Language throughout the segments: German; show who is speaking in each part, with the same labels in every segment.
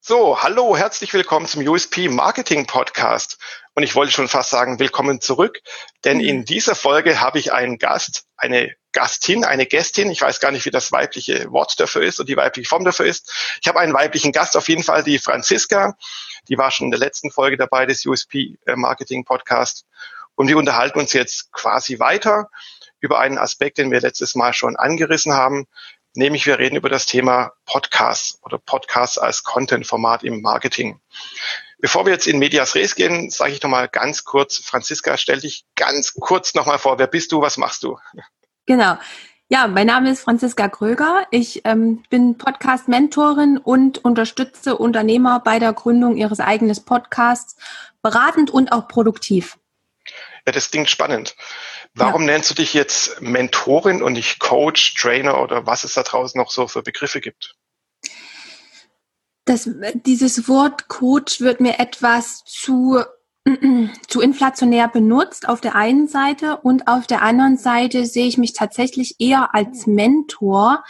Speaker 1: So, hallo, herzlich willkommen zum USP Marketing Podcast. Und ich wollte schon fast sagen, willkommen zurück, denn in mhm. dieser Folge habe ich einen Gast, eine Gastin, eine Gästin. Ich weiß gar nicht, wie das weibliche Wort dafür ist und die weibliche Form dafür ist. Ich habe einen weiblichen Gast, auf jeden Fall die Franziska. Die war schon in der letzten Folge dabei des USP äh, Marketing Podcast. Und wir unterhalten uns jetzt quasi weiter über einen Aspekt, den wir letztes Mal schon angerissen haben, nämlich wir reden über das Thema Podcasts oder Podcasts als Content-Format im Marketing. Bevor wir jetzt in Medias Res gehen, sage ich nochmal ganz kurz, Franziska, stell dich ganz kurz nochmal vor. Wer bist du? Was machst du?
Speaker 2: Genau. Ja, mein Name ist Franziska Kröger. Ich ähm, bin Podcast-Mentorin und unterstütze Unternehmer bei der Gründung ihres eigenen Podcasts, beratend und auch produktiv.
Speaker 1: Ja, das klingt spannend. Warum ja. nennst du dich jetzt Mentorin und nicht Coach, Trainer oder was es da draußen noch so für Begriffe gibt?
Speaker 2: Das, dieses Wort Coach wird mir etwas zu, zu inflationär benutzt auf der einen Seite und auf der anderen Seite sehe ich mich tatsächlich eher als Mentor,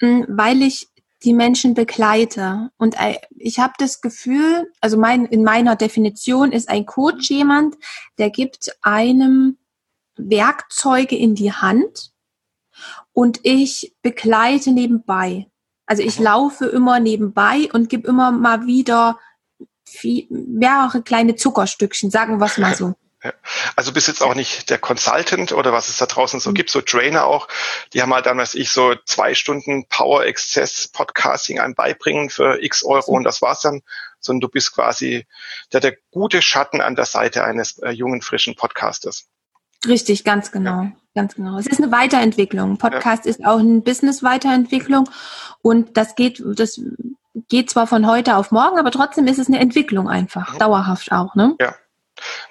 Speaker 2: weil ich die Menschen begleite. Und äh, ich habe das Gefühl, also mein, in meiner Definition ist ein Coach jemand, der gibt einem Werkzeuge in die Hand und ich begleite nebenbei. Also ich mhm. laufe immer nebenbei und gebe immer mal wieder viel, mehrere kleine Zuckerstückchen, sagen wir es mal so.
Speaker 1: Also bist jetzt auch nicht der Consultant oder was es da draußen so mhm. gibt, so Trainer auch, die haben halt dann, was ich, so zwei Stunden Power Access Podcasting einem beibringen für x Euro und das war's dann, sondern du bist quasi der, der gute Schatten an der Seite eines äh, jungen, frischen Podcasters.
Speaker 2: Richtig, ganz genau. Ja. Ganz genau. Es ist eine Weiterentwicklung. Podcast ja. ist auch eine Business-Weiterentwicklung und das geht, das geht zwar von heute auf morgen, aber trotzdem ist es eine Entwicklung einfach, mhm. dauerhaft auch, ne?
Speaker 1: Ja.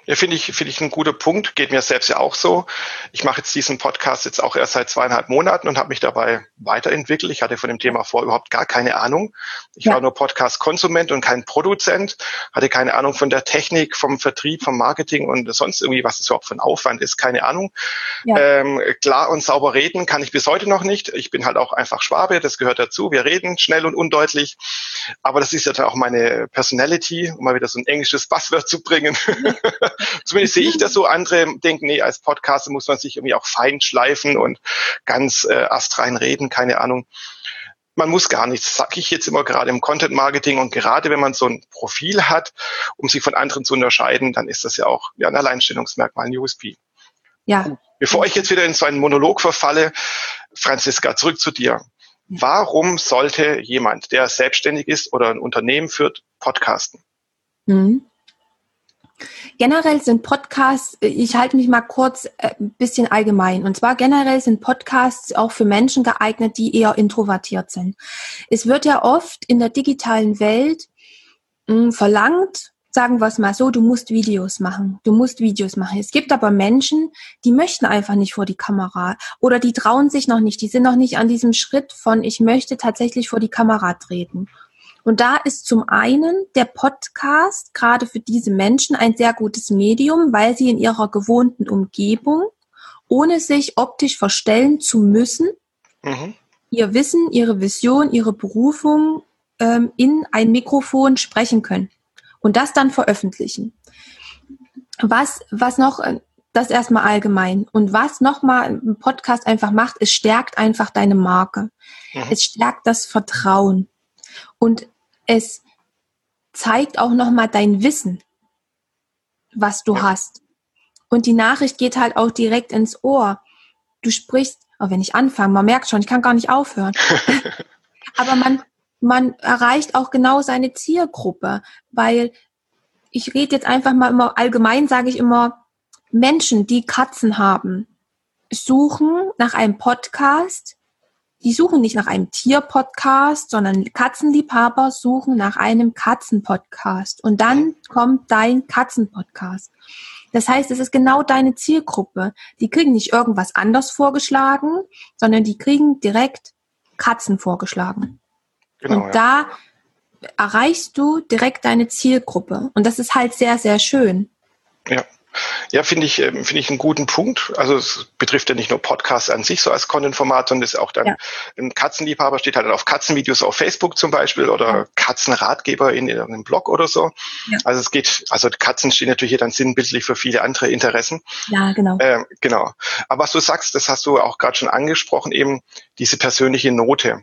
Speaker 1: Ja, finde ich, finde ich ein guter Punkt. Geht mir selbst ja auch so. Ich mache jetzt diesen Podcast jetzt auch erst seit zweieinhalb Monaten und habe mich dabei weiterentwickelt. Ich hatte von dem Thema vor überhaupt gar keine Ahnung. Ich ja. war nur Podcast-Konsument und kein Produzent, hatte keine Ahnung von der Technik, vom Vertrieb, vom Marketing und sonst irgendwie, was es überhaupt für ein Aufwand ist, keine Ahnung. Ja. Ähm, klar und sauber reden kann ich bis heute noch nicht. Ich bin halt auch einfach Schwabe, das gehört dazu. Wir reden schnell und undeutlich. Aber das ist ja dann auch meine Personality, um mal wieder so ein englisches Buzzword zu bringen. Zumindest sehe ich das so. Andere denken, nee, als Podcaster muss man sich irgendwie auch fein schleifen und ganz äh, astrein reden, keine Ahnung. Man muss gar nichts, sag ich jetzt immer gerade im Content Marketing und gerade wenn man so ein Profil hat, um sich von anderen zu unterscheiden, dann ist das ja auch ja, ein Alleinstellungsmerkmal, ein USP. Ja. Bevor ich jetzt wieder in so einen Monolog verfalle, Franziska, zurück zu dir. Warum sollte jemand, der selbstständig ist oder ein Unternehmen führt, podcasten?
Speaker 2: Mhm. Generell sind Podcasts, äh, ich halte mich mal kurz ein äh, bisschen allgemein. Und zwar generell sind Podcasts auch für Menschen geeignet, die eher introvertiert sind. Es wird ja oft in der digitalen Welt hm, verlangt, sagen wir es mal so, du musst Videos machen. Du musst Videos machen. Es gibt aber Menschen, die möchten einfach nicht vor die Kamera oder die trauen sich noch nicht. Die sind noch nicht an diesem Schritt von, ich möchte tatsächlich vor die Kamera treten. Und da ist zum einen der Podcast gerade für diese Menschen ein sehr gutes Medium, weil sie in ihrer gewohnten Umgebung, ohne sich optisch verstellen zu müssen, mhm. ihr Wissen, ihre Vision, ihre Berufung ähm, in ein Mikrofon sprechen können und das dann veröffentlichen. Was, was noch, äh, das erstmal allgemein. Und was nochmal ein Podcast einfach macht, es stärkt einfach deine Marke. Mhm. Es stärkt das Vertrauen. Und es zeigt auch nochmal dein Wissen, was du hast. Und die Nachricht geht halt auch direkt ins Ohr. Du sprichst, oh, wenn ich anfange, man merkt schon, ich kann gar nicht aufhören. Aber man, man erreicht auch genau seine Zielgruppe, weil ich rede jetzt einfach mal immer allgemein, sage ich immer, Menschen, die Katzen haben, suchen nach einem Podcast, die suchen nicht nach einem Tierpodcast, sondern Katzenliebhaber suchen nach einem Katzenpodcast. Und dann kommt dein Katzenpodcast. Das heißt, es ist genau deine Zielgruppe. Die kriegen nicht irgendwas anders vorgeschlagen, sondern die kriegen direkt Katzen vorgeschlagen. Genau, und da erreichst du direkt deine Zielgruppe. Und das ist halt sehr, sehr schön.
Speaker 1: Ja. Ja, finde ich, ähm, finde ich einen guten Punkt. Also es betrifft ja nicht nur Podcasts an sich so als Content-Format, sondern es ist auch dann ja. ein Katzenliebhaber steht halt auf Katzenvideos auf Facebook zum Beispiel oder Katzenratgeber in einem Blog oder so. Ja. Also es geht, also Katzen stehen natürlich hier dann sinnbildlich für viele andere Interessen.
Speaker 2: Ja, genau.
Speaker 1: Ähm, genau. Aber was du sagst, das hast du auch gerade schon angesprochen, eben diese persönliche Note.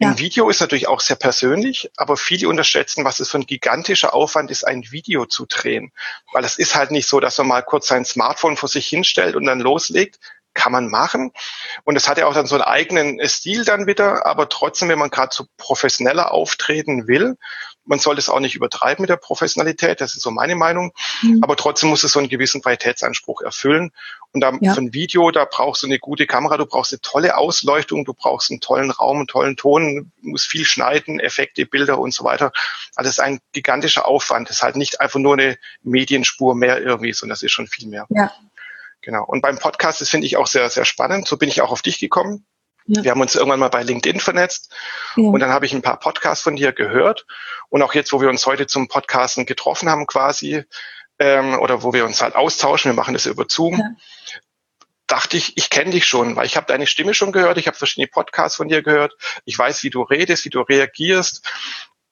Speaker 1: Ja. Ein Video ist natürlich auch sehr persönlich, aber viele unterschätzen, was es für ein gigantischer Aufwand ist, ein Video zu drehen. Weil es ist halt nicht so, dass man mal kurz sein Smartphone vor sich hinstellt und dann loslegt. Kann man machen. Und es hat ja auch dann so einen eigenen Stil dann wieder, aber trotzdem, wenn man gerade so professioneller auftreten will, man soll es auch nicht übertreiben mit der Professionalität, das ist so meine Meinung. Mhm. Aber trotzdem muss es so einen gewissen Qualitätsanspruch erfüllen. Und da ja. für ein Video, da brauchst du eine gute Kamera, du brauchst eine tolle Ausleuchtung, du brauchst einen tollen Raum, einen tollen Ton, musst viel schneiden, Effekte, Bilder und so weiter. Also das ist ein gigantischer Aufwand. Das ist halt nicht einfach nur eine Medienspur mehr irgendwie, sondern das ist schon viel mehr.
Speaker 2: Ja.
Speaker 1: Genau. Und beim Podcast, das finde ich auch sehr, sehr spannend. So bin ich auch auf dich gekommen. Ja. Wir haben uns irgendwann mal bei LinkedIn vernetzt ja. und dann habe ich ein paar Podcasts von dir gehört. Und auch jetzt, wo wir uns heute zum Podcasten getroffen haben quasi, ähm, oder wo wir uns halt austauschen, wir machen das über Zoom, ja. dachte ich, ich kenne dich schon, weil ich habe deine Stimme schon gehört, ich habe verschiedene Podcasts von dir gehört, ich weiß, wie du redest, wie du reagierst.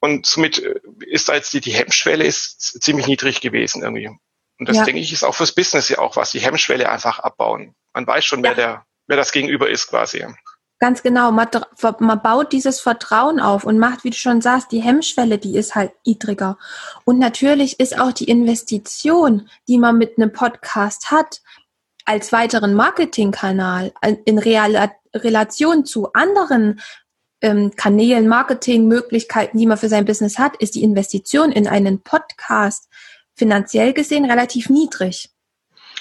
Speaker 1: Und somit äh, ist da jetzt die, die Hemmschwelle ist ziemlich niedrig gewesen irgendwie. Und das ja. denke ich ist auch fürs Business ja auch was, die Hemmschwelle einfach abbauen. Man weiß schon, wer der, wer das Gegenüber ist quasi.
Speaker 2: Ganz genau. Man, man, baut dieses Vertrauen auf und macht, wie du schon sagst, die Hemmschwelle, die ist halt niedriger. Und natürlich ist auch die Investition, die man mit einem Podcast hat, als weiteren Marketingkanal in Real Relation zu anderen ähm, Kanälen, Marketingmöglichkeiten, die man für sein Business hat, ist die Investition in einen Podcast finanziell gesehen relativ niedrig.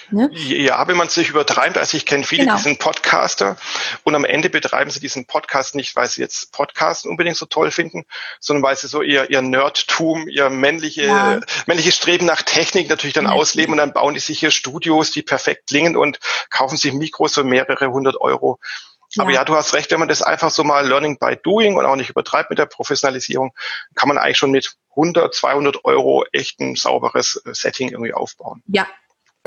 Speaker 1: Ne? Ja, wenn man sich übertreibt, also ich kenne viele genau. diesen Podcaster und am Ende betreiben sie diesen Podcast nicht, weil sie jetzt Podcasten unbedingt so toll finden, sondern weil sie so ihr, ihr Nerdtum, ihr männliche, ja. männliche Streben nach Technik natürlich dann ja. ausleben und dann bauen die sich hier Studios, die perfekt klingen und kaufen sich Mikros für mehrere hundert Euro. Ja. Aber ja, du hast recht, wenn man das einfach so mal Learning by Doing und auch nicht übertreibt mit der Professionalisierung, kann man eigentlich schon mit 100, 200 Euro echt ein sauberes äh, Setting irgendwie aufbauen.
Speaker 2: Ja,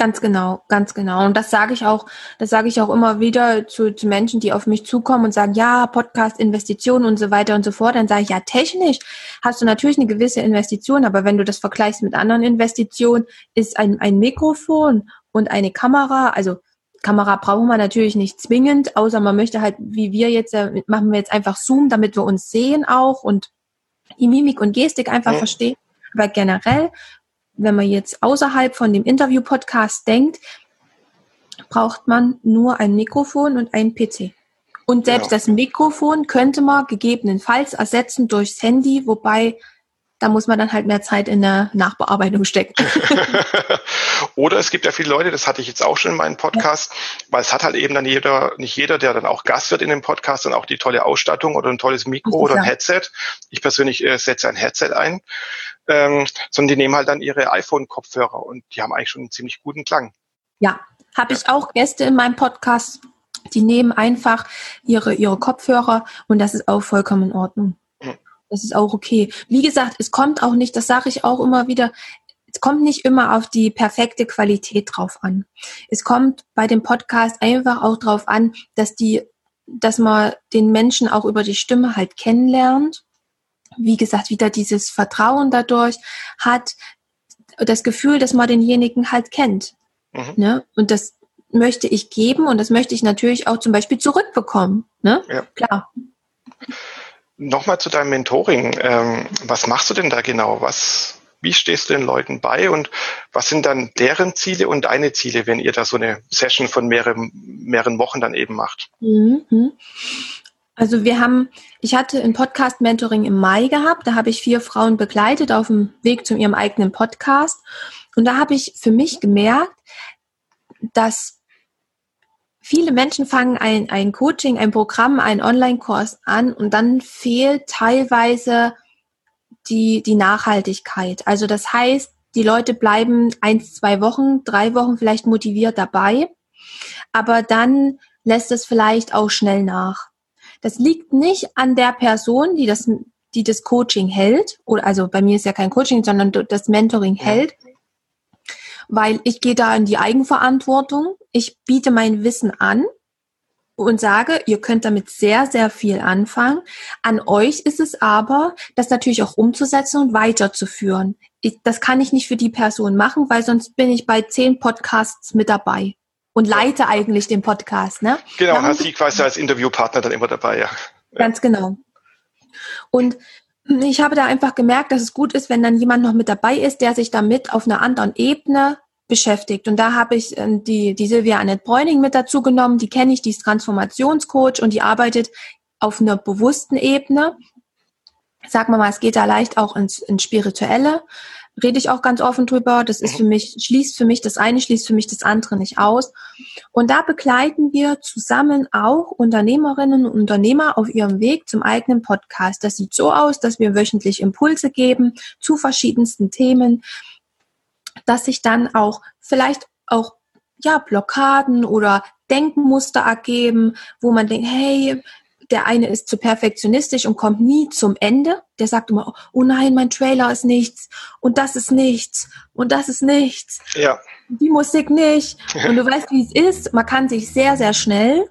Speaker 2: Ganz genau, ganz genau. Und das sage ich auch, das sage ich auch immer wieder zu, zu Menschen, die auf mich zukommen und sagen, ja, Podcast, Investitionen und so weiter und so fort. Dann sage ich, ja, technisch hast du natürlich eine gewisse Investition, aber wenn du das vergleichst mit anderen Investitionen, ist ein, ein Mikrofon und eine Kamera, also Kamera brauchen wir natürlich nicht zwingend, außer man möchte halt, wie wir jetzt, äh, machen wir jetzt einfach Zoom, damit wir uns sehen auch und die Mimik und Gestik einfach ja. verstehen. Aber generell wenn man jetzt außerhalb von dem Interview-Podcast denkt, braucht man nur ein Mikrofon und einen PC. Und selbst ja. das Mikrofon könnte man gegebenenfalls ersetzen durchs Handy, wobei da muss man dann halt mehr Zeit in der Nachbearbeitung stecken.
Speaker 1: Oder es gibt ja viele Leute, das hatte ich jetzt auch schon in meinem Podcast, ja. weil es hat halt eben dann jeder, nicht jeder, der dann auch Gast wird in dem Podcast, dann auch die tolle Ausstattung oder ein tolles Mikro oder ein Headset. Ich persönlich äh, setze ein Headset ein ähm, sondern die nehmen halt dann ihre iPhone-Kopfhörer und die haben eigentlich schon einen ziemlich guten Klang.
Speaker 2: Ja, habe ich auch Gäste in meinem Podcast, die nehmen einfach ihre, ihre Kopfhörer und das ist auch vollkommen in Ordnung. Das ist auch okay. Wie gesagt, es kommt auch nicht, das sage ich auch immer wieder, es kommt nicht immer auf die perfekte Qualität drauf an. Es kommt bei dem Podcast einfach auch drauf an, dass die, dass man den Menschen auch über die Stimme halt kennenlernt wie gesagt, wieder dieses Vertrauen dadurch hat, das Gefühl, dass man denjenigen halt kennt. Mhm. Ne? Und das möchte ich geben und das möchte ich natürlich auch zum Beispiel zurückbekommen. Ne? Ja. Klar.
Speaker 1: Nochmal zu deinem Mentoring. Ähm, was machst du denn da genau? Was, wie stehst du den Leuten bei und was sind dann deren Ziele und deine Ziele, wenn ihr da so eine Session von mehreren, mehreren Wochen dann eben macht? Mhm.
Speaker 2: Also wir haben, ich hatte ein Podcast-Mentoring im Mai gehabt, da habe ich vier Frauen begleitet auf dem Weg zu ihrem eigenen Podcast. Und da habe ich für mich gemerkt, dass viele Menschen fangen ein, ein Coaching, ein Programm, einen Online-Kurs an und dann fehlt teilweise die, die Nachhaltigkeit. Also das heißt, die Leute bleiben eins, zwei Wochen, drei Wochen vielleicht motiviert dabei, aber dann lässt es vielleicht auch schnell nach. Das liegt nicht an der Person, die das, die das Coaching hält, oder also bei mir ist ja kein Coaching, sondern das Mentoring ja. hält. weil ich gehe da in die Eigenverantwortung. Ich biete mein Wissen an und sage, ihr könnt damit sehr, sehr viel anfangen. An euch ist es aber, das natürlich auch umzusetzen und weiterzuführen. Ich, das kann ich nicht für die Person machen, weil sonst bin ich bei zehn Podcasts mit dabei und leite eigentlich den Podcast. Ne?
Speaker 1: Genau, Darum, hast sie quasi als Interviewpartner dann immer dabei, ja.
Speaker 2: Ganz genau. Und ich habe da einfach gemerkt, dass es gut ist, wenn dann jemand noch mit dabei ist, der sich damit auf einer anderen Ebene beschäftigt. Und da habe ich ähm, die, die Silvia Annette Bräuning mit dazu genommen. Die kenne ich, die ist Transformationscoach und die arbeitet auf einer bewussten Ebene. Sag mal es geht da leicht auch ins, ins Spirituelle. Rede ich auch ganz offen drüber. Das ist für mich, schließt für mich das eine, schließt für mich das andere nicht aus. Und da begleiten wir zusammen auch Unternehmerinnen und Unternehmer auf ihrem Weg zum eigenen Podcast. Das sieht so aus, dass wir wöchentlich Impulse geben zu verschiedensten Themen, dass sich dann auch vielleicht auch ja, Blockaden oder Denkmuster ergeben, wo man denkt, hey, der eine ist zu perfektionistisch und kommt nie zum Ende. Der sagt immer, oh nein, mein Trailer ist nichts und das ist nichts und das ist nichts.
Speaker 1: Ja.
Speaker 2: Die Musik nicht. Und du weißt, wie es ist. Man kann sich sehr, sehr schnell,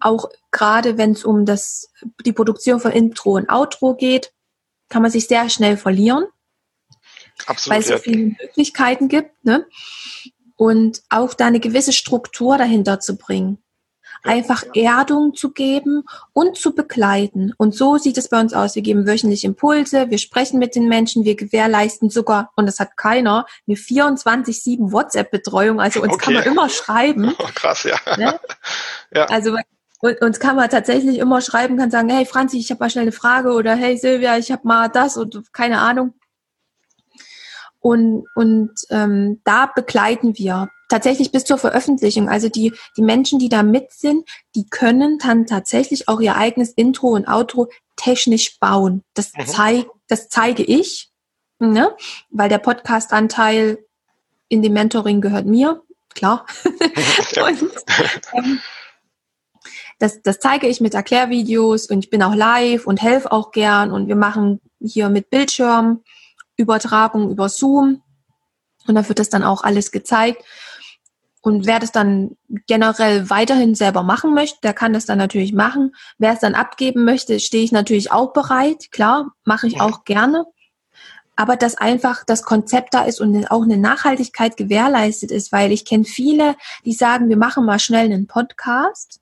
Speaker 2: auch gerade wenn es um das, die Produktion von Intro und Outro geht, kann man sich sehr schnell verlieren. Absolut, weil es so viele Möglichkeiten gibt, ne? Und auch da eine gewisse Struktur dahinter zu bringen. Einfach Erdung zu geben und zu begleiten. Und so sieht es bei uns aus. Wir geben wöchentlich Impulse, wir sprechen mit den Menschen, wir gewährleisten sogar, und das hat keiner, eine 24-7 WhatsApp-Betreuung. Also uns okay. kann man immer schreiben.
Speaker 1: Oh, krass, ja.
Speaker 2: Ne? ja. Also und uns kann man tatsächlich immer schreiben, kann sagen, hey Franzi, ich habe mal schnell eine Frage oder hey Silvia, ich habe mal das und keine Ahnung. Und, und ähm, da begleiten wir tatsächlich bis zur Veröffentlichung. Also die, die Menschen, die da mit sind, die können dann tatsächlich auch ihr eigenes Intro und Outro technisch bauen. Das, mhm. zeig, das zeige ich, ne? weil der Podcast-Anteil in dem Mentoring gehört mir, klar. und, ähm, das, das zeige ich mit Erklärvideos und ich bin auch live und helfe auch gern und wir machen hier mit Bildschirm Übertragung über Zoom. Und da wird das dann auch alles gezeigt. Und wer das dann generell weiterhin selber machen möchte, der kann das dann natürlich machen. Wer es dann abgeben möchte, stehe ich natürlich auch bereit. Klar, mache ich auch gerne. Aber dass einfach das Konzept da ist und auch eine Nachhaltigkeit gewährleistet ist, weil ich kenne viele, die sagen, wir machen mal schnell einen Podcast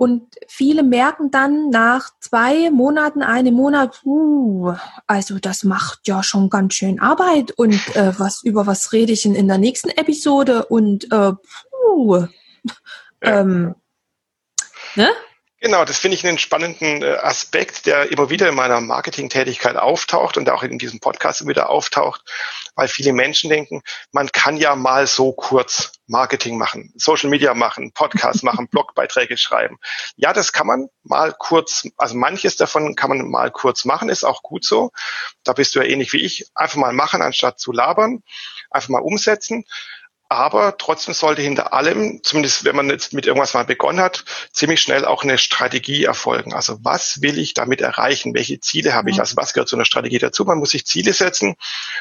Speaker 2: und viele merken dann nach zwei Monaten, einem Monat, uh, also das macht ja schon ganz schön Arbeit und äh, was über was rede ich in, in der nächsten Episode und äh, puh, ähm,
Speaker 1: ne? Genau, das finde ich einen spannenden äh, Aspekt, der immer wieder in meiner Marketingtätigkeit auftaucht und auch in diesem Podcast immer wieder auftaucht, weil viele Menschen denken, man kann ja mal so kurz Marketing machen, Social Media machen, Podcast machen, Blogbeiträge schreiben. Ja, das kann man mal kurz, also manches davon kann man mal kurz machen, ist auch gut so. Da bist du ja ähnlich wie ich, einfach mal machen, anstatt zu labern, einfach mal umsetzen. Aber trotzdem sollte hinter allem, zumindest wenn man jetzt mit irgendwas mal begonnen hat, ziemlich schnell auch eine Strategie erfolgen. Also was will ich damit erreichen? Welche Ziele habe ich? Also was gehört zu einer Strategie dazu? Man muss sich Ziele setzen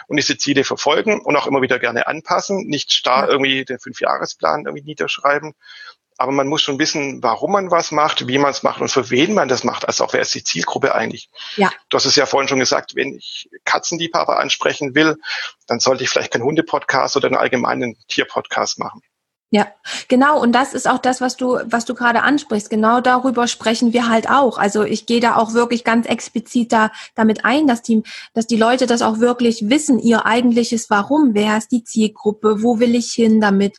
Speaker 1: und diese Ziele verfolgen und auch immer wieder gerne anpassen. Nicht starr irgendwie den Fünfjahresplan irgendwie niederschreiben, aber man muss schon wissen, warum man was macht, wie man es macht und für wen man das macht. Also auch wer ist die Zielgruppe eigentlich? Ja. Du hast es ja vorhin schon gesagt, wenn ich Katzenliebhaber ansprechen will, dann sollte ich vielleicht keinen Hundepodcast oder einen allgemeinen Tierpodcast machen.
Speaker 2: Ja, genau. Und das ist auch das, was du, was du gerade ansprichst. Genau darüber sprechen wir halt auch. Also ich gehe da auch wirklich ganz explizit da, damit ein, dass die, dass die Leute das auch wirklich wissen, ihr eigentliches Warum. Wer ist die Zielgruppe? Wo will ich hin damit?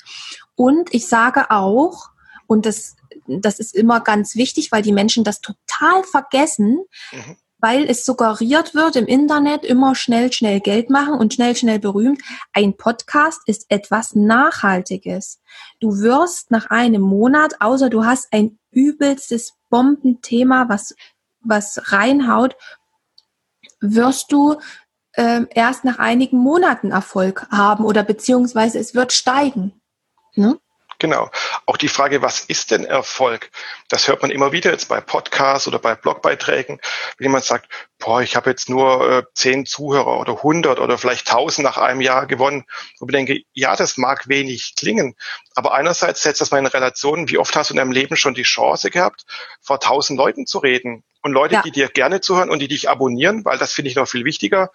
Speaker 2: Und ich sage auch, und das, das ist immer ganz wichtig, weil die Menschen das total vergessen, mhm. weil es suggeriert wird im Internet immer schnell, schnell Geld machen und schnell, schnell berühmt. Ein Podcast ist etwas Nachhaltiges. Du wirst nach einem Monat, außer du hast ein übelstes Bombenthema, was, was reinhaut, wirst du äh, erst nach einigen Monaten Erfolg haben oder beziehungsweise es wird steigen.
Speaker 1: Ne? Genau. Auch die Frage, was ist denn Erfolg? Das hört man immer wieder jetzt bei Podcasts oder bei Blogbeiträgen, wenn jemand sagt, boah, ich habe jetzt nur äh, zehn Zuhörer oder hundert oder vielleicht tausend nach einem Jahr gewonnen. Und ich denke, ja, das mag wenig klingen, aber einerseits setzt das mal in Relation, wie oft hast du in deinem Leben schon die Chance gehabt, vor tausend Leuten zu reden und Leute, ja. die dir gerne zuhören und die dich abonnieren, weil das finde ich noch viel wichtiger,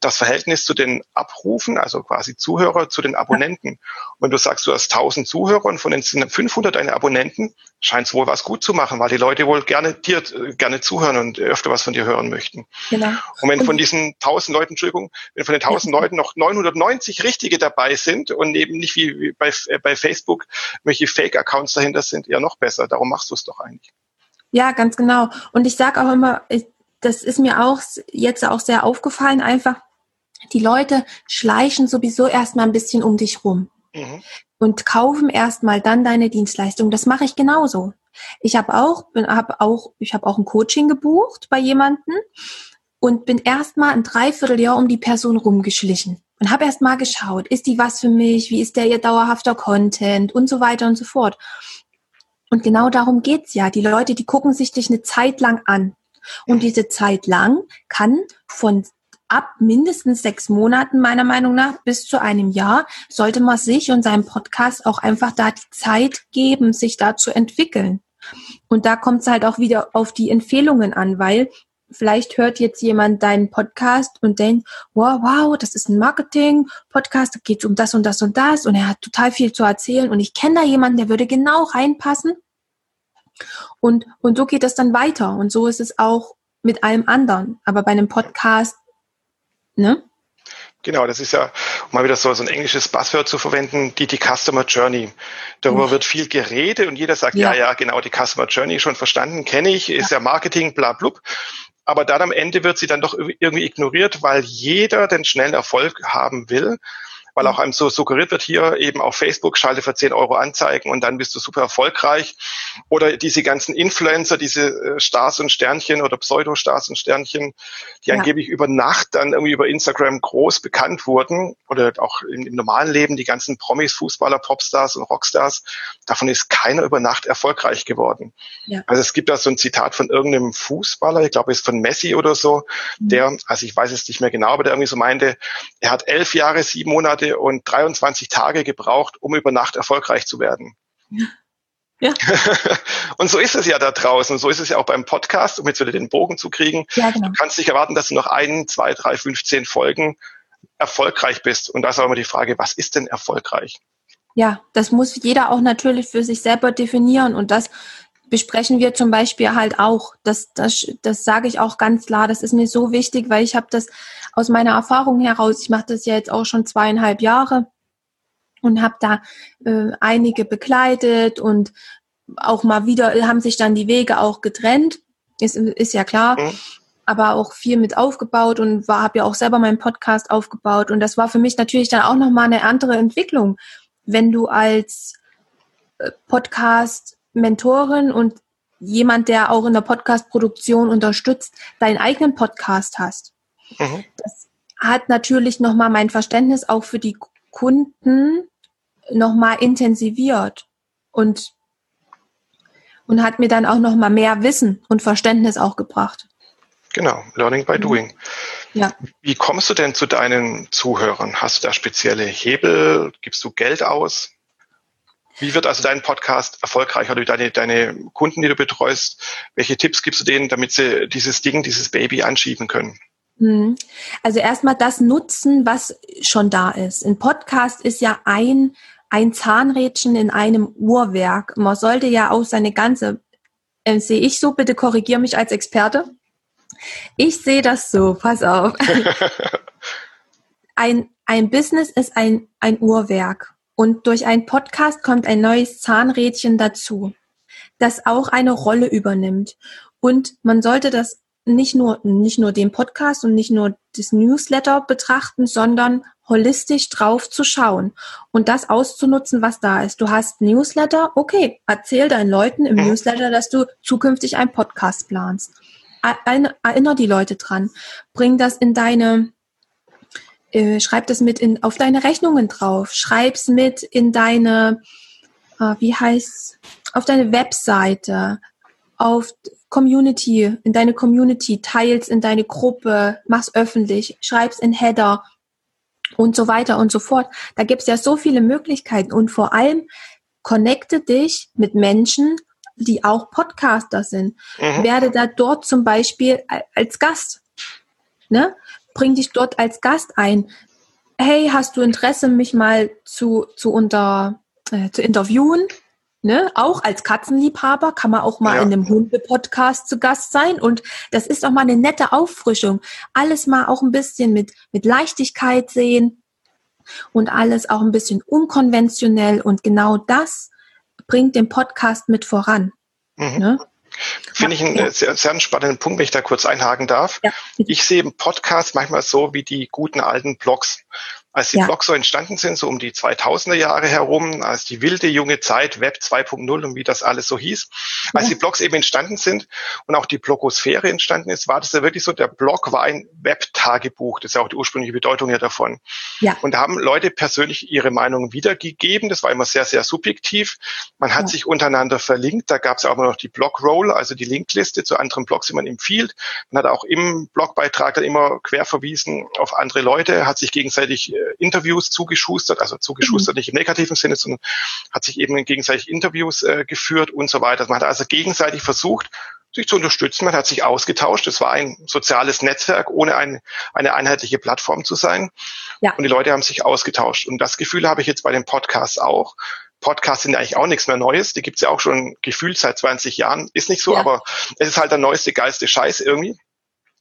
Speaker 1: das Verhältnis zu den Abrufen, also quasi Zuhörer zu den Abonnenten. Und wenn du sagst, du hast 1000 Zuhörer und von den sind 500 deine Abonnenten, scheint es wohl was gut zu machen, weil die Leute wohl gerne dir äh, gerne zuhören und öfter was von dir hören möchten. Genau. Und wenn von diesen 1000 Leuten, Entschuldigung, wenn von den 1000 Leuten noch 990 richtige dabei sind und eben nicht wie bei, äh, bei Facebook welche Fake-Accounts dahinter sind, ja noch besser. Darum machst du es doch eigentlich.
Speaker 2: Ja, ganz genau. Und ich sage auch immer, das ist mir auch jetzt auch sehr aufgefallen, einfach, die Leute schleichen sowieso erstmal ein bisschen um dich rum mhm. und kaufen erstmal dann deine Dienstleistung. Das mache ich genauso. Ich habe auch, habe auch, ich habe auch ein Coaching gebucht bei jemanden und bin erstmal ein Dreivierteljahr um die Person rumgeschlichen und habe erstmal geschaut, ist die was für mich, wie ist der ihr dauerhafter Content und so weiter und so fort. Und genau darum geht's ja. Die Leute, die gucken sich dich eine Zeit lang an. Und diese Zeit lang kann von ab mindestens sechs Monaten meiner Meinung nach bis zu einem Jahr sollte man sich und seinem Podcast auch einfach da die Zeit geben, sich da zu entwickeln. Und da kommt es halt auch wieder auf die Empfehlungen an, weil vielleicht hört jetzt jemand deinen Podcast und denkt, wow, wow, das ist ein Marketing-Podcast, da geht um das und das und das und er hat total viel zu erzählen und ich kenne da jemanden, der würde genau reinpassen. Und, und so geht das dann weiter. Und so ist es auch mit allem anderen. Aber bei einem Podcast, ne?
Speaker 1: Genau, das ist ja, um mal wieder so, so ein englisches Buzzword zu verwenden, die, die Customer Journey. Darüber mhm. wird viel geredet und jeder sagt, ja. ja, ja, genau, die Customer Journey schon verstanden, kenne ich, ist ja, ja Marketing, bla, blub aber dann am Ende wird sie dann doch irgendwie ignoriert, weil jeder den schnellen Erfolg haben will weil auch einem so suggeriert wird hier eben auf Facebook, schalte für 10 Euro Anzeigen und dann bist du super erfolgreich. Oder diese ganzen Influencer, diese äh, Stars und Sternchen oder Pseudo-Stars und Sternchen, die ja. angeblich über Nacht dann irgendwie über Instagram groß bekannt wurden oder auch im, im normalen Leben die ganzen Promis, Fußballer, Popstars und Rockstars, davon ist keiner über Nacht erfolgreich geworden. Ja. Also es gibt da so ein Zitat von irgendeinem Fußballer, ich glaube es ist von Messi oder so, mhm. der, also ich weiß es nicht mehr genau, aber der irgendwie so meinte, er hat elf Jahre, sieben Monate Monate und 23 Tage gebraucht, um über Nacht erfolgreich zu werden. Ja. Ja. und so ist es ja da draußen. So ist es ja auch beim Podcast, um jetzt wieder den Bogen zu kriegen. Ja, genau. Du kannst nicht erwarten, dass du noch ein, zwei, drei, 15 Folgen erfolgreich bist. Und da ist auch immer die Frage, was ist denn erfolgreich?
Speaker 2: Ja, das muss jeder auch natürlich für sich selber definieren. Und das besprechen wir zum Beispiel halt auch. Das, das, das sage ich auch ganz klar. Das ist mir so wichtig, weil ich habe das aus meiner Erfahrung heraus, ich mache das ja jetzt auch schon zweieinhalb Jahre und habe da äh, einige begleitet und auch mal wieder haben sich dann die Wege auch getrennt. Ist, ist ja klar. Mhm. Aber auch viel mit aufgebaut und war, habe ja auch selber meinen Podcast aufgebaut. Und das war für mich natürlich dann auch nochmal eine andere Entwicklung, wenn du als äh, Podcast Mentorin und jemand, der auch in der Podcast-Produktion unterstützt, deinen eigenen Podcast hast. Mhm. Das hat natürlich nochmal mein Verständnis auch für die Kunden nochmal intensiviert und, und hat mir dann auch nochmal mehr Wissen und Verständnis auch gebracht.
Speaker 1: Genau, Learning by mhm. Doing. Ja. Wie kommst du denn zu deinen Zuhörern? Hast du da spezielle Hebel? Gibst du Geld aus? Wie wird also dein Podcast erfolgreicher oder deine, deine Kunden, die du betreust? Welche Tipps gibst du denen, damit sie dieses Ding, dieses Baby anschieben können?
Speaker 2: Mhm. Also erstmal das nutzen, was schon da ist. Ein Podcast ist ja ein, ein Zahnrädchen in einem Uhrwerk. Man sollte ja auch seine ganze, äh, sehe ich so, bitte korrigiere mich als Experte. Ich sehe das so, pass auf. ein, ein Business ist ein, ein Uhrwerk. Und durch einen Podcast kommt ein neues Zahnrädchen dazu, das auch eine Rolle übernimmt. Und man sollte das nicht nur, nicht nur den Podcast und nicht nur das Newsletter betrachten, sondern holistisch drauf zu schauen und das auszunutzen, was da ist. Du hast Newsletter, okay, erzähl deinen Leuten im Newsletter, dass du zukünftig einen Podcast planst. Erinner die Leute dran. Bring das in deine äh, schreib das mit in, auf deine Rechnungen drauf, schreib's mit in deine, äh, wie heißt, auf deine Webseite, auf, Community, in deine Community, teils in deine Gruppe, mach's öffentlich, schreib's in Header und so weiter und so fort. Da gibt's ja so viele Möglichkeiten und vor allem connecte dich mit Menschen, die auch Podcaster sind. Mhm. Werde da dort zum Beispiel als Gast. Ne? Bring dich dort als Gast ein. Hey, hast du Interesse, mich mal zu, zu, unter, äh, zu interviewen? Ne? Auch als Katzenliebhaber kann man auch mal ja. in einem Hunde-Podcast zu Gast sein. Und das ist auch mal eine nette Auffrischung. Alles mal auch ein bisschen mit, mit Leichtigkeit sehen und alles auch ein bisschen unkonventionell. Und genau das bringt den Podcast mit voran. Mhm. Ne?
Speaker 1: Finde ich einen ja. sehr, sehr spannenden Punkt, wenn ich da kurz einhaken darf. Ja. Ich sehe im Podcast manchmal so wie die guten alten Blogs. Als die ja. Blogs so entstanden sind, so um die 2000er Jahre herum, als die wilde junge Zeit, Web 2.0 und wie das alles so hieß, als die Blogs eben entstanden sind und auch die Blogosphäre entstanden ist, war das ja wirklich so, der Blog war ein Web-Tagebuch, das ist ja auch die ursprüngliche Bedeutung ja davon. Ja. Und da haben Leute persönlich ihre Meinungen wiedergegeben, das war immer sehr, sehr subjektiv. Man hat ja. sich untereinander verlinkt, da gab es auch immer noch die Blog-Roll, also die Linkliste zu anderen Blogs, die man empfiehlt. Man hat auch im Blogbeitrag dann immer quer verwiesen auf andere Leute, hat sich gegenseitig äh, Interviews zugeschustert, also zugeschustert mhm. nicht im negativen Sinne, sondern hat sich eben gegenseitig Interviews äh, geführt und so weiter. Man hat also gegenseitig versucht, sich zu unterstützen. Man hat sich ausgetauscht. Es war ein soziales Netzwerk, ohne ein, eine einheitliche Plattform zu sein. Ja. Und die Leute haben sich ausgetauscht. Und das Gefühl habe ich jetzt bei den Podcasts auch. Podcasts sind eigentlich auch nichts mehr Neues. Die gibt's ja auch schon gefühlt seit 20 Jahren. Ist nicht so, ja. aber es ist halt der neueste, geilste Scheiß irgendwie.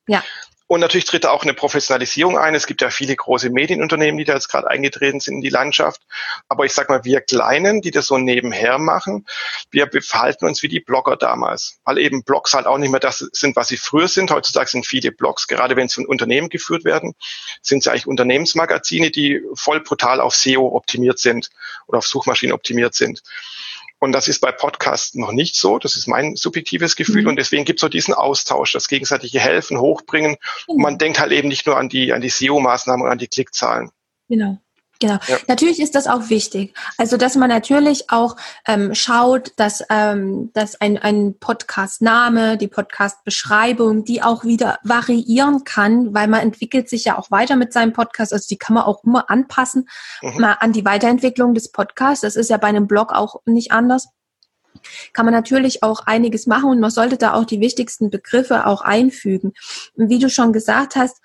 Speaker 1: Ja. Und natürlich tritt da auch eine Professionalisierung ein. Es gibt ja viele große Medienunternehmen, die da jetzt gerade eingetreten sind in die Landschaft. Aber ich sag mal, wir Kleinen, die das so nebenher machen, wir verhalten uns wie die Blogger damals. Weil eben Blogs halt auch nicht mehr das sind, was sie früher sind. Heutzutage sind viele Blogs, gerade wenn sie von Unternehmen geführt werden, sind sie eigentlich Unternehmensmagazine, die voll brutal auf SEO optimiert sind oder auf Suchmaschinen optimiert sind. Und das ist bei Podcasts noch nicht so. Das ist mein subjektives Gefühl. Mhm. Und deswegen gibt es so diesen Austausch, das gegenseitige Helfen, Hochbringen. Mhm. Und man denkt halt eben nicht nur an die, an die SEO-Maßnahmen und an die Klickzahlen.
Speaker 2: Genau. Genau. Ja. Natürlich ist das auch wichtig. Also, dass man natürlich auch ähm, schaut, dass, ähm, dass ein, ein Podcast-Name, die Podcast-Beschreibung, die auch wieder variieren kann, weil man entwickelt sich ja auch weiter mit seinem Podcast. Also, die kann man auch immer anpassen mhm. mal an die Weiterentwicklung des Podcasts. Das ist ja bei einem Blog auch nicht anders. Kann man natürlich auch einiges machen und man sollte da auch die wichtigsten Begriffe auch einfügen. wie du schon gesagt hast,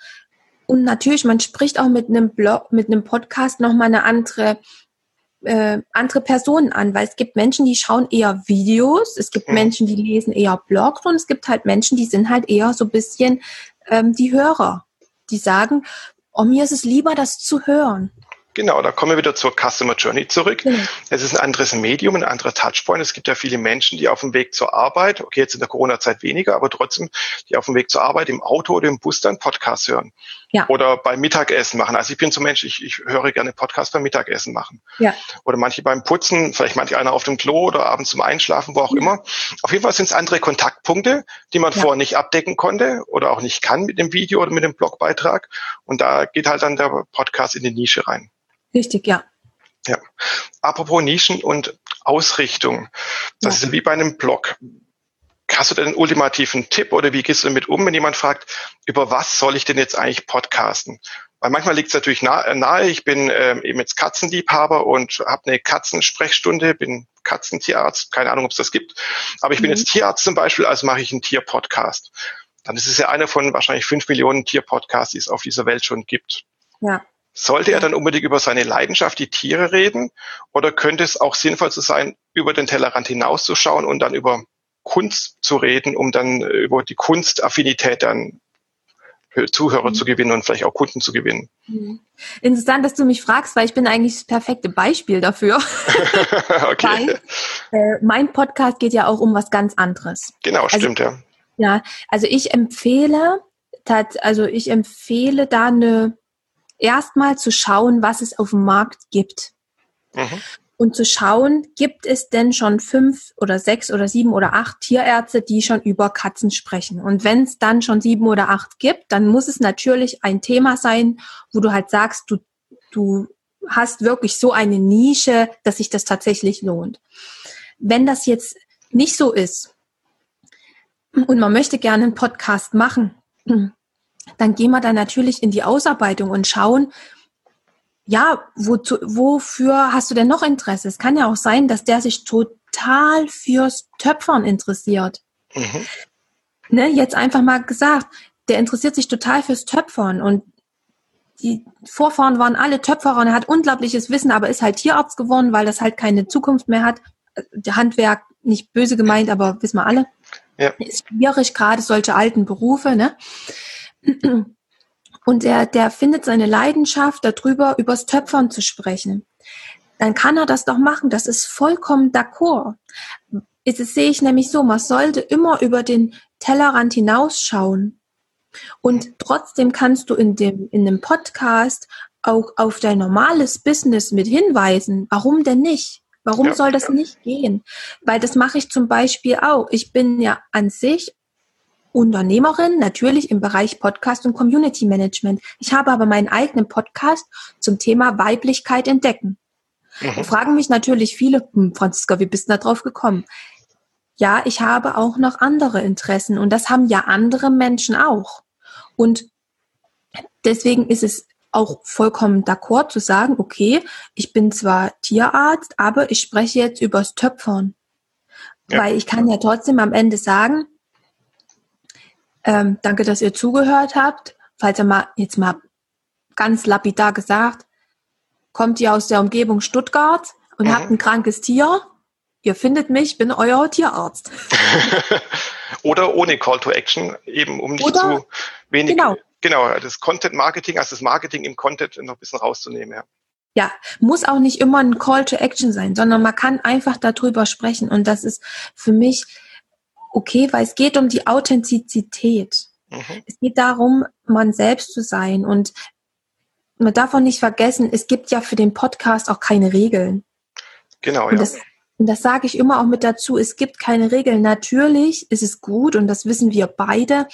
Speaker 2: und natürlich, man spricht auch mit einem Blog, mit einem Podcast nochmal eine andere, äh, andere Personen an, weil es gibt Menschen, die schauen eher Videos, es gibt mhm. Menschen, die lesen eher Blogs und es gibt halt Menschen, die sind halt eher so ein bisschen ähm, die Hörer, die sagen, oh, mir ist es lieber, das zu hören.
Speaker 1: Genau, da kommen wir wieder zur Customer Journey zurück. Genau. Es ist ein anderes Medium, ein anderer Touchpoint. Es gibt ja viele Menschen, die auf dem Weg zur Arbeit, okay, jetzt in der Corona-Zeit weniger, aber trotzdem, die auf dem Weg zur Arbeit im Auto oder im Bus dann Podcast hören. Ja. Oder beim Mittagessen machen. Also ich bin so ein Mensch, ich, ich höre gerne Podcast beim Mittagessen machen. Ja. Oder manche beim Putzen, vielleicht manche einer auf dem Klo oder abends zum Einschlafen, wo auch ja. immer. Auf jeden Fall sind es andere Kontaktpunkte, die man ja. vorher nicht abdecken konnte oder auch nicht kann mit dem Video oder mit dem Blogbeitrag. Und da geht halt dann der Podcast in die Nische rein.
Speaker 2: Richtig, ja.
Speaker 1: Ja. Apropos Nischen und Ausrichtung. Das ja. ist wie bei einem Blog. Hast du denn einen ultimativen Tipp oder wie gehst du damit um, wenn jemand fragt, über was soll ich denn jetzt eigentlich podcasten? Weil manchmal liegt es natürlich nahe, nahe, ich bin ähm, eben jetzt Katzenliebhaber und habe eine Katzensprechstunde, bin Katzentierarzt, keine Ahnung, ob es das gibt, aber ich mhm. bin jetzt Tierarzt zum Beispiel, also mache ich einen Tierpodcast. Dann ist es ja einer von wahrscheinlich fünf Millionen Tierpodcasts, die es auf dieser Welt schon gibt. Ja. Sollte er dann unbedingt über seine Leidenschaft, die Tiere reden? Oder könnte es auch sinnvoll zu sein, über den Tellerrand hinauszuschauen und dann über Kunst zu reden, um dann äh, über die Kunstaffinität dann Zuhörer mhm. zu gewinnen und vielleicht auch Kunden zu gewinnen.
Speaker 2: Mhm. Interessant, dass du mich fragst, weil ich bin eigentlich das perfekte Beispiel dafür. okay. weil, äh, mein Podcast geht ja auch um was ganz anderes.
Speaker 1: Genau, also, stimmt, ja.
Speaker 2: Ja, also ich empfehle, also ich empfehle da eine erstmal zu schauen, was es auf dem Markt gibt. Mhm. Und zu schauen, gibt es denn schon fünf oder sechs oder sieben oder acht Tierärzte, die schon über Katzen sprechen. Und wenn es dann schon sieben oder acht gibt, dann muss es natürlich ein Thema sein, wo du halt sagst, du, du hast wirklich so eine Nische, dass sich das tatsächlich lohnt. Wenn das jetzt nicht so ist, und man möchte gerne einen Podcast machen, dann gehen wir da natürlich in die Ausarbeitung und schauen, ja, wozu, wofür hast du denn noch Interesse? Es kann ja auch sein, dass der sich total fürs Töpfern interessiert. Mhm. Ne, jetzt einfach mal gesagt, der interessiert sich total fürs Töpfern und die Vorfahren waren alle Töpferer und er hat unglaubliches Wissen, aber ist halt Tierarzt geworden, weil das halt keine Zukunft mehr hat. Der Handwerk, nicht böse gemeint, aber wissen wir alle. Ja. Ist schwierig, gerade solche alten Berufe, ne? Und der, der findet seine Leidenschaft darüber, übers Töpfern zu sprechen. Dann kann er das doch machen. Das ist vollkommen d'accord. Das sehe ich nämlich so, man sollte immer über den Tellerrand hinausschauen. Und trotzdem kannst du in dem, in dem Podcast auch auf dein normales Business mit hinweisen. Warum denn nicht? Warum ja, soll das ja. nicht gehen? Weil das mache ich zum Beispiel auch. Ich bin ja an sich Unternehmerin, natürlich im Bereich Podcast und Community Management. Ich habe aber meinen eigenen Podcast zum Thema Weiblichkeit entdecken. Mhm. Da fragen mich natürlich viele, hm, Franziska, wie bist du da drauf gekommen? Ja, ich habe auch noch andere Interessen und das haben ja andere Menschen auch. Und deswegen ist es auch vollkommen d'accord zu sagen, okay, ich bin zwar Tierarzt, aber ich spreche jetzt übers Töpfern. Ja. Weil ich kann ja trotzdem am Ende sagen, ähm, danke, dass ihr zugehört habt. Falls ihr mal jetzt mal ganz lapidar gesagt, kommt ihr aus der Umgebung Stuttgart und mhm. habt ein krankes Tier, ihr findet mich, bin euer Tierarzt.
Speaker 1: Oder ohne Call to Action, eben um nicht Oder, zu wenig genau. Genau, das Content Marketing, also das Marketing im Content noch ein bisschen rauszunehmen, ja.
Speaker 2: Ja, muss auch nicht immer ein Call to Action sein, sondern man kann einfach darüber sprechen. Und das ist für mich okay, weil es geht um die Authentizität. Mhm. Es geht darum, man selbst zu sein. Und man darf auch nicht vergessen, es gibt ja für den Podcast auch keine Regeln.
Speaker 1: Genau,
Speaker 2: und ja. Das, und das sage ich immer auch mit dazu, es gibt keine Regeln. Natürlich ist es gut, und das wissen wir beide,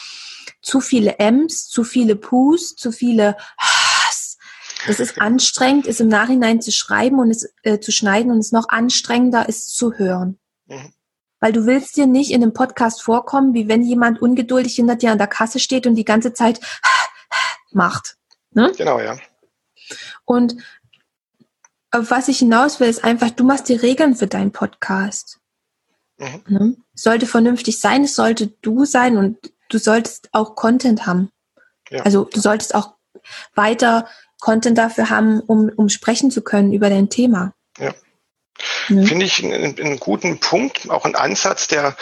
Speaker 2: zu viele M's, zu viele Pus, zu viele Hass. Das ist anstrengend, ist im Nachhinein zu schreiben und es äh, zu schneiden und es noch anstrengender ist zu hören. Mhm. Weil du willst dir nicht in einem Podcast vorkommen, wie wenn jemand ungeduldig hinter dir an der Kasse steht und die ganze Zeit macht.
Speaker 1: Ne? Genau, ja.
Speaker 2: Und was ich hinaus will, ist einfach, du machst die Regeln für deinen Podcast. Mhm. Ne? Sollte vernünftig sein, es sollte du sein und du solltest auch Content haben. Ja. Also du solltest auch weiter Content dafür haben, um, um sprechen zu können über dein Thema.
Speaker 1: Ja. Mhm. Finde ich einen, einen, guten Punkt, auch einen Ansatz, der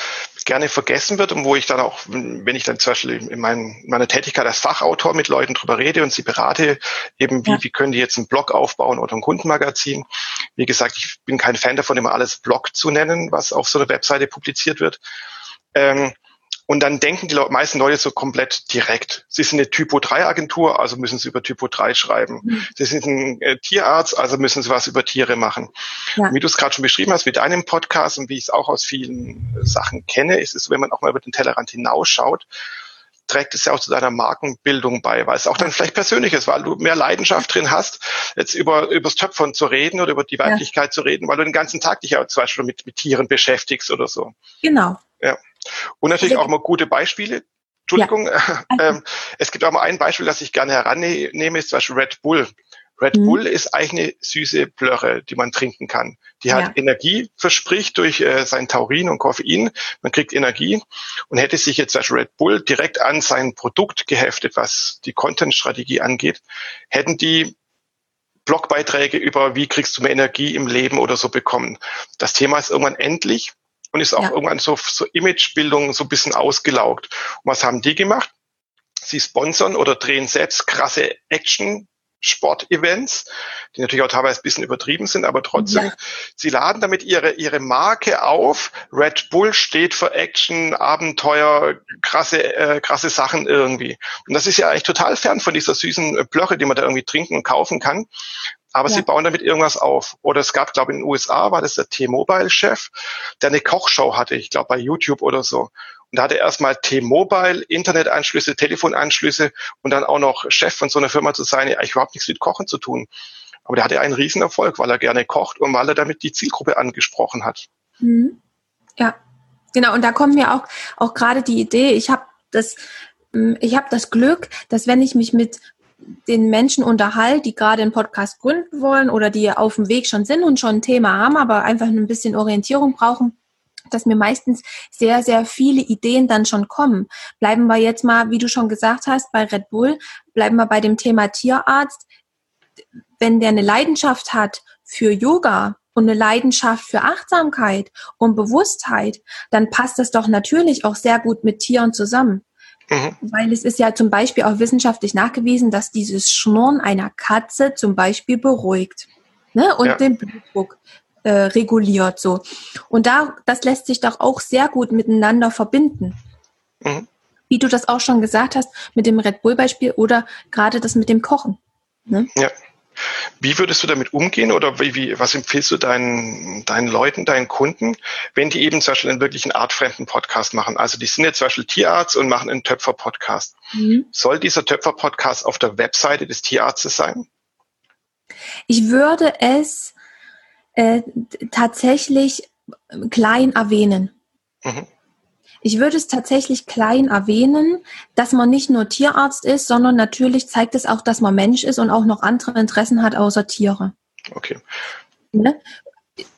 Speaker 1: gerne vergessen wird und wo ich dann auch, wenn ich dann zum Beispiel in, mein, meiner Tätigkeit als Fachautor mit Leuten drüber rede und sie berate, eben wie, ja. wie können die jetzt einen Blog aufbauen oder ein Kundenmagazin. Wie gesagt, ich bin kein Fan davon, immer alles Blog zu nennen, was auf so einer Webseite publiziert wird. Ähm, und dann denken die meisten Leute so komplett direkt. Sie sind eine Typo-3-Agentur, also müssen sie über Typo 3 schreiben. Mhm. Sie sind ein äh, Tierarzt, also müssen sie was über Tiere machen. Ja. Wie du es gerade schon beschrieben hast, mit deinem Podcast und wie ich es auch aus vielen äh, Sachen kenne, ist es, wenn man auch mal über den Tellerrand hinausschaut, trägt es ja auch zu deiner Markenbildung bei, weil es auch dann vielleicht persönlich ist, weil du mehr Leidenschaft drin hast, jetzt über übers Töpfern zu reden oder über die Weiblichkeit ja. zu reden, weil du den ganzen Tag dich ja zum Beispiel mit, mit Tieren beschäftigst oder so.
Speaker 2: Genau.
Speaker 1: Ja. Und natürlich auch mal gute Beispiele. Entschuldigung, ja. ähm, es gibt auch mal ein Beispiel, das ich gerne herannehme, ist zum Beispiel Red Bull. Red mhm. Bull ist eigentlich eine süße Plörre, die man trinken kann. Die hat ja. Energie verspricht durch äh, sein Taurin und Koffein. Man kriegt Energie und hätte sich jetzt als Red Bull direkt an sein Produkt geheftet, was die Content-Strategie angeht, hätten die Blogbeiträge über wie kriegst du mehr Energie im Leben oder so bekommen. Das Thema ist irgendwann endlich und ist auch ja. irgendwann so, so Imagebildung so ein bisschen ausgelaugt. Und was haben die gemacht? Sie sponsern oder drehen selbst krasse Action Sportevents, die natürlich auch teilweise ein bisschen übertrieben sind, aber trotzdem, ja. sie laden damit ihre, ihre Marke auf. Red Bull steht für Action, Abenteuer, krasse, äh, krasse Sachen irgendwie. Und das ist ja eigentlich total fern von dieser süßen Blöche, die man da irgendwie trinken und kaufen kann aber ja. sie bauen damit irgendwas auf. Oder es gab, glaube ich, in den USA war das der T-Mobile-Chef, der eine Kochshow hatte, ich glaube bei YouTube oder so. Und da hatte er erstmal T-Mobile, Internetanschlüsse, Telefonanschlüsse und dann auch noch Chef von so einer Firma zu sein, eigentlich überhaupt nichts mit Kochen zu tun. Aber der hatte einen Riesenerfolg, weil er gerne kocht und weil er damit die Zielgruppe angesprochen hat.
Speaker 2: Mhm. Ja, Genau, und da kommt mir auch, auch gerade die Idee, ich habe das, hm, ich habe das Glück, dass wenn ich mich mit den Menschen unterhalte, die gerade einen Podcast gründen wollen oder die auf dem Weg schon sind und schon ein Thema haben, aber einfach ein bisschen Orientierung brauchen, dass mir meistens sehr, sehr viele Ideen dann schon kommen. Bleiben wir jetzt mal, wie du schon gesagt hast, bei Red Bull, bleiben wir bei dem Thema Tierarzt. Wenn der eine Leidenschaft hat für Yoga und eine Leidenschaft für Achtsamkeit und Bewusstheit, dann passt das doch natürlich auch sehr gut mit Tieren zusammen. Mhm. Weil es ist ja zum Beispiel auch wissenschaftlich nachgewiesen, dass dieses Schnurren einer Katze zum Beispiel beruhigt ne? und ja. den Blutdruck äh, reguliert. So. Und da, das lässt sich doch auch sehr gut miteinander verbinden. Mhm. Wie du das auch schon gesagt hast, mit dem Red Bull-Beispiel oder gerade das mit dem Kochen. Ne?
Speaker 1: Ja. Wie würdest du damit umgehen oder wie, wie, was empfiehlst du deinen, deinen Leuten, deinen Kunden, wenn die eben zum Beispiel einen wirklichen artfremden Podcast machen? Also die sind jetzt zum Beispiel Tierarzt und machen einen Töpfer-Podcast. Mhm. Soll dieser Töpfer-Podcast auf der Webseite des Tierarztes sein?
Speaker 2: Ich würde es äh, tatsächlich klein erwähnen. Mhm. Ich würde es tatsächlich klein erwähnen, dass man nicht nur Tierarzt ist, sondern natürlich zeigt es auch, dass man Mensch ist und auch noch andere Interessen hat außer Tiere.
Speaker 1: Okay.
Speaker 2: Ne?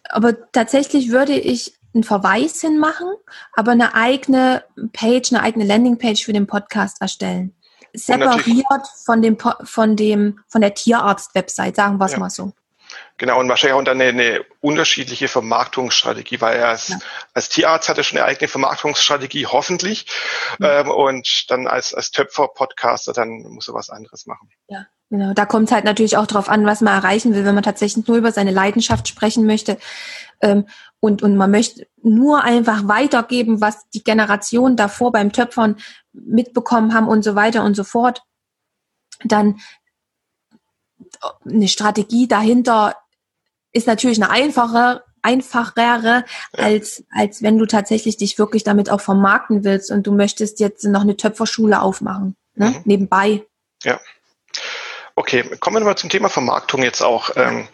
Speaker 2: Aber tatsächlich würde ich einen Verweis hinmachen, aber eine eigene Page, eine eigene Landingpage für den Podcast erstellen. Separiert von dem, von dem, von der Tierarzt-Website, sagen wir es ja. mal so.
Speaker 1: Genau, und wahrscheinlich auch dann eine, eine unterschiedliche Vermarktungsstrategie, weil er als, ja. als Tierarzt hat er schon eine eigene Vermarktungsstrategie, hoffentlich. Ja. Ähm, und dann als, als Töpfer-Podcaster, dann muss er was anderes machen.
Speaker 2: Ja, genau. Da kommt es halt natürlich auch darauf an, was man erreichen will, wenn man tatsächlich nur über seine Leidenschaft sprechen möchte. Ähm, und, und man möchte nur einfach weitergeben, was die Generation davor beim Töpfern mitbekommen haben und so weiter und so fort. Dann eine Strategie dahinter ist natürlich eine einfache, einfachere, als, als wenn du tatsächlich dich wirklich damit auch vermarkten willst und du möchtest jetzt noch eine Töpferschule aufmachen, ne? Mhm. nebenbei.
Speaker 1: Ja. Okay, kommen wir mal zum Thema Vermarktung jetzt auch. Ähm,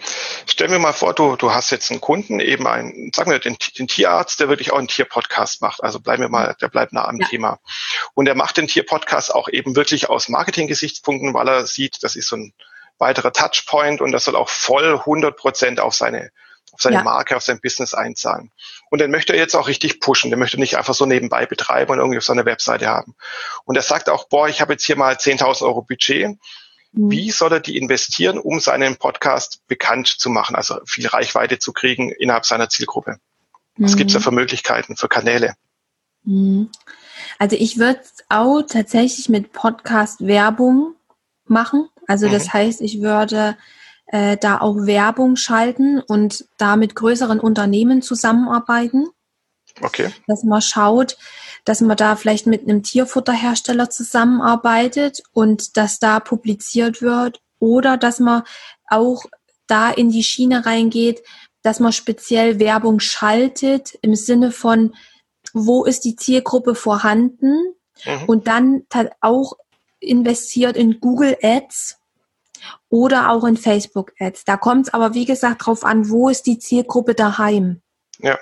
Speaker 1: stellen wir mal vor, du, du hast jetzt einen Kunden, eben einen, sagen wir den, den Tierarzt, der wirklich auch einen Tierpodcast macht. Also bleiben wir mal, der bleibt nah am ja. Thema. Und der macht den Tierpodcast auch eben wirklich aus Marketing-Gesichtspunkten, weil er sieht, das ist so ein weiterer Touchpoint und das soll auch voll 100 Prozent auf seine auf seine ja. Marke, auf sein Business einzahlen. Und den möchte er jetzt auch richtig pushen. Den möchte nicht einfach so nebenbei betreiben und irgendwie auf seiner Webseite haben. Und er sagt auch, boah, ich habe jetzt hier mal 10.000 Euro Budget. Mhm. Wie soll er die investieren, um seinen Podcast bekannt zu machen, also viel Reichweite zu kriegen innerhalb seiner Zielgruppe? Was mhm. gibt's da für Möglichkeiten, für Kanäle?
Speaker 2: Mhm. Also ich würde auch tatsächlich mit Podcast-Werbung machen. Also das mhm. heißt, ich würde äh, da auch Werbung schalten und da mit größeren Unternehmen zusammenarbeiten.
Speaker 1: Okay.
Speaker 2: Dass man schaut, dass man da vielleicht mit einem Tierfutterhersteller zusammenarbeitet und dass da publiziert wird oder dass man auch da in die Schiene reingeht, dass man speziell Werbung schaltet im Sinne von, wo ist die Zielgruppe vorhanden mhm. und dann auch investiert in Google Ads oder auch in Facebook Ads. Da kommt es aber, wie gesagt, drauf an, wo ist die Zielgruppe daheim.
Speaker 1: Ja.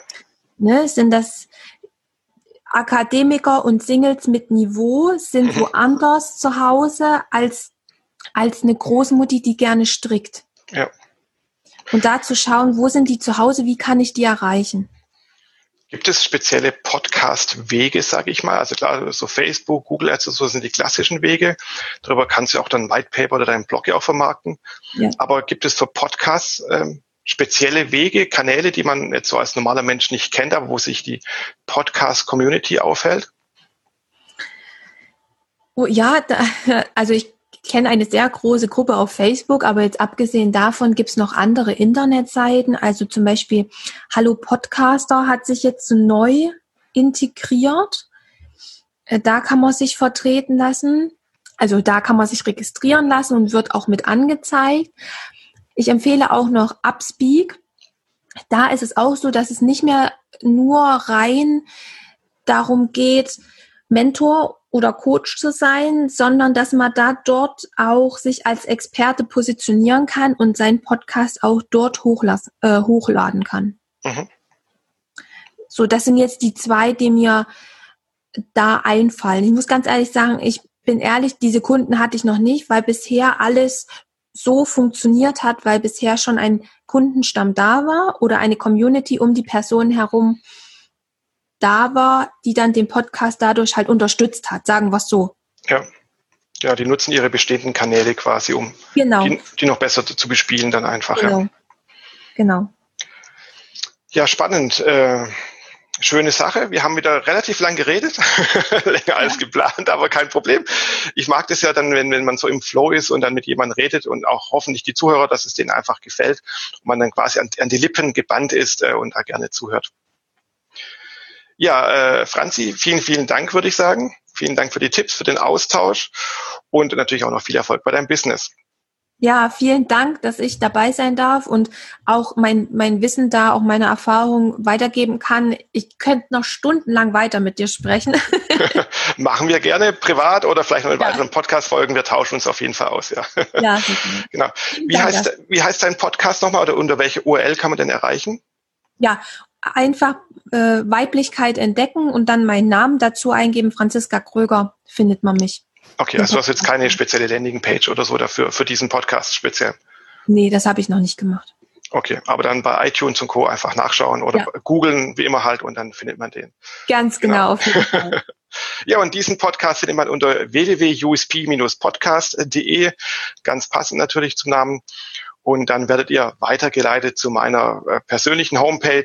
Speaker 2: Ne, sind das Akademiker und Singles mit Niveau, sind mhm. woanders zu Hause als, als eine Großmutti, die gerne strickt.
Speaker 1: Ja.
Speaker 2: Und da zu schauen, wo sind die zu Hause, wie kann ich die erreichen?
Speaker 1: Gibt es spezielle Podcast-Wege, sage ich mal? Also klar, so Facebook, Google Ads, so sind die klassischen Wege. Darüber kannst du auch dann White Paper oder deinen Blog ja auch vermarkten. Ja. Aber gibt es für Podcasts ähm, spezielle Wege, Kanäle, die man jetzt so als normaler Mensch nicht kennt, aber wo sich die Podcast-Community aufhält?
Speaker 2: Oh, ja, da, also ich kenne eine sehr große Gruppe auf Facebook, aber jetzt abgesehen davon gibt's noch andere Internetseiten. Also zum Beispiel Hallo Podcaster hat sich jetzt neu integriert. Äh, da kann man sich vertreten lassen. Also da kann man sich registrieren lassen und wird auch mit angezeigt. Ich empfehle auch noch Upspeak. Da ist es auch so, dass es nicht mehr nur rein darum geht, Mentor oder Coach zu sein, sondern dass man da dort auch sich als Experte positionieren kann und seinen Podcast auch dort äh, hochladen kann. Mhm. So, das sind jetzt die zwei, die mir da einfallen. Ich muss ganz ehrlich sagen, ich bin ehrlich, diese Kunden hatte ich noch nicht, weil bisher alles so funktioniert hat, weil bisher schon ein Kundenstamm da war oder eine Community um die Person herum da war, die dann den Podcast dadurch halt unterstützt hat, sagen wir es so.
Speaker 1: Ja. Ja, die nutzen ihre bestehenden Kanäle quasi, um
Speaker 2: genau.
Speaker 1: die, die noch besser zu, zu, bespielen dann einfach.
Speaker 2: Genau.
Speaker 1: Ja,
Speaker 2: genau.
Speaker 1: ja spannend. Äh, schöne Sache. Wir haben wieder relativ lang geredet, länger als geplant, aber kein Problem. Ich mag das ja dann, wenn, wenn man so im Flow ist und dann mit jemandem redet und auch hoffentlich die Zuhörer, dass es denen einfach gefällt und man dann quasi an, an die Lippen gebannt ist äh, und da gerne zuhört. Ja, äh, Franzi, vielen, vielen Dank, würde ich sagen. Vielen Dank für die Tipps, für den Austausch und natürlich auch noch viel Erfolg bei deinem Business.
Speaker 2: Ja, vielen Dank, dass ich dabei sein darf und auch mein, mein Wissen da, auch meine Erfahrung weitergeben kann. Ich könnte noch stundenlang weiter mit dir sprechen.
Speaker 1: Machen wir gerne privat oder vielleicht noch in ja. weiteren Podcast-Folgen. Wir tauschen uns auf jeden Fall aus, ja. Ja, genau. Wie heißt, wie heißt dein Podcast nochmal oder unter welche URL kann man denn erreichen?
Speaker 2: Ja, einfach äh, Weiblichkeit entdecken und dann meinen Namen dazu eingeben. Franziska Kröger findet man mich.
Speaker 1: Okay, also du hast jetzt keine spezielle Landingpage oder so dafür, für diesen Podcast speziell?
Speaker 2: Nee, das habe ich noch nicht gemacht.
Speaker 1: Okay, aber dann bei iTunes und Co. einfach nachschauen oder ja. googeln, wie immer halt, und dann findet man den.
Speaker 2: Ganz genau, genau auf jeden Fall.
Speaker 1: ja, und diesen Podcast findet man unter www.usp-podcast.de, ganz passend natürlich zum Namen. Und dann werdet ihr weitergeleitet zu meiner äh, persönlichen Homepage,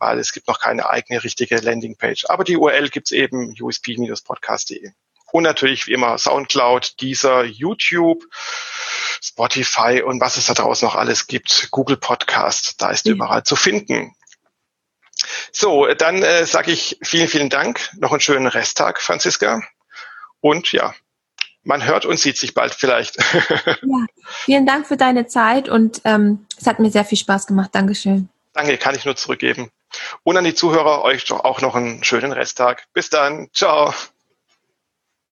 Speaker 1: weil es gibt noch keine eigene richtige Landingpage. Aber die URL gibt's eben usp-podcast.de. Und natürlich wie immer Soundcloud, dieser YouTube, Spotify und was es da draußen noch alles gibt. Google Podcast, da ist mhm. überall zu finden. So, dann äh, sage ich vielen, vielen Dank. Noch einen schönen Resttag, Franziska. Und ja, man hört und sieht sich bald vielleicht.
Speaker 2: ja, vielen Dank für deine Zeit und ähm, es hat mir sehr viel Spaß gemacht. Dankeschön.
Speaker 1: Danke, kann ich nur zurückgeben. Und an die Zuhörer euch doch auch noch einen schönen Resttag. Bis dann. Ciao.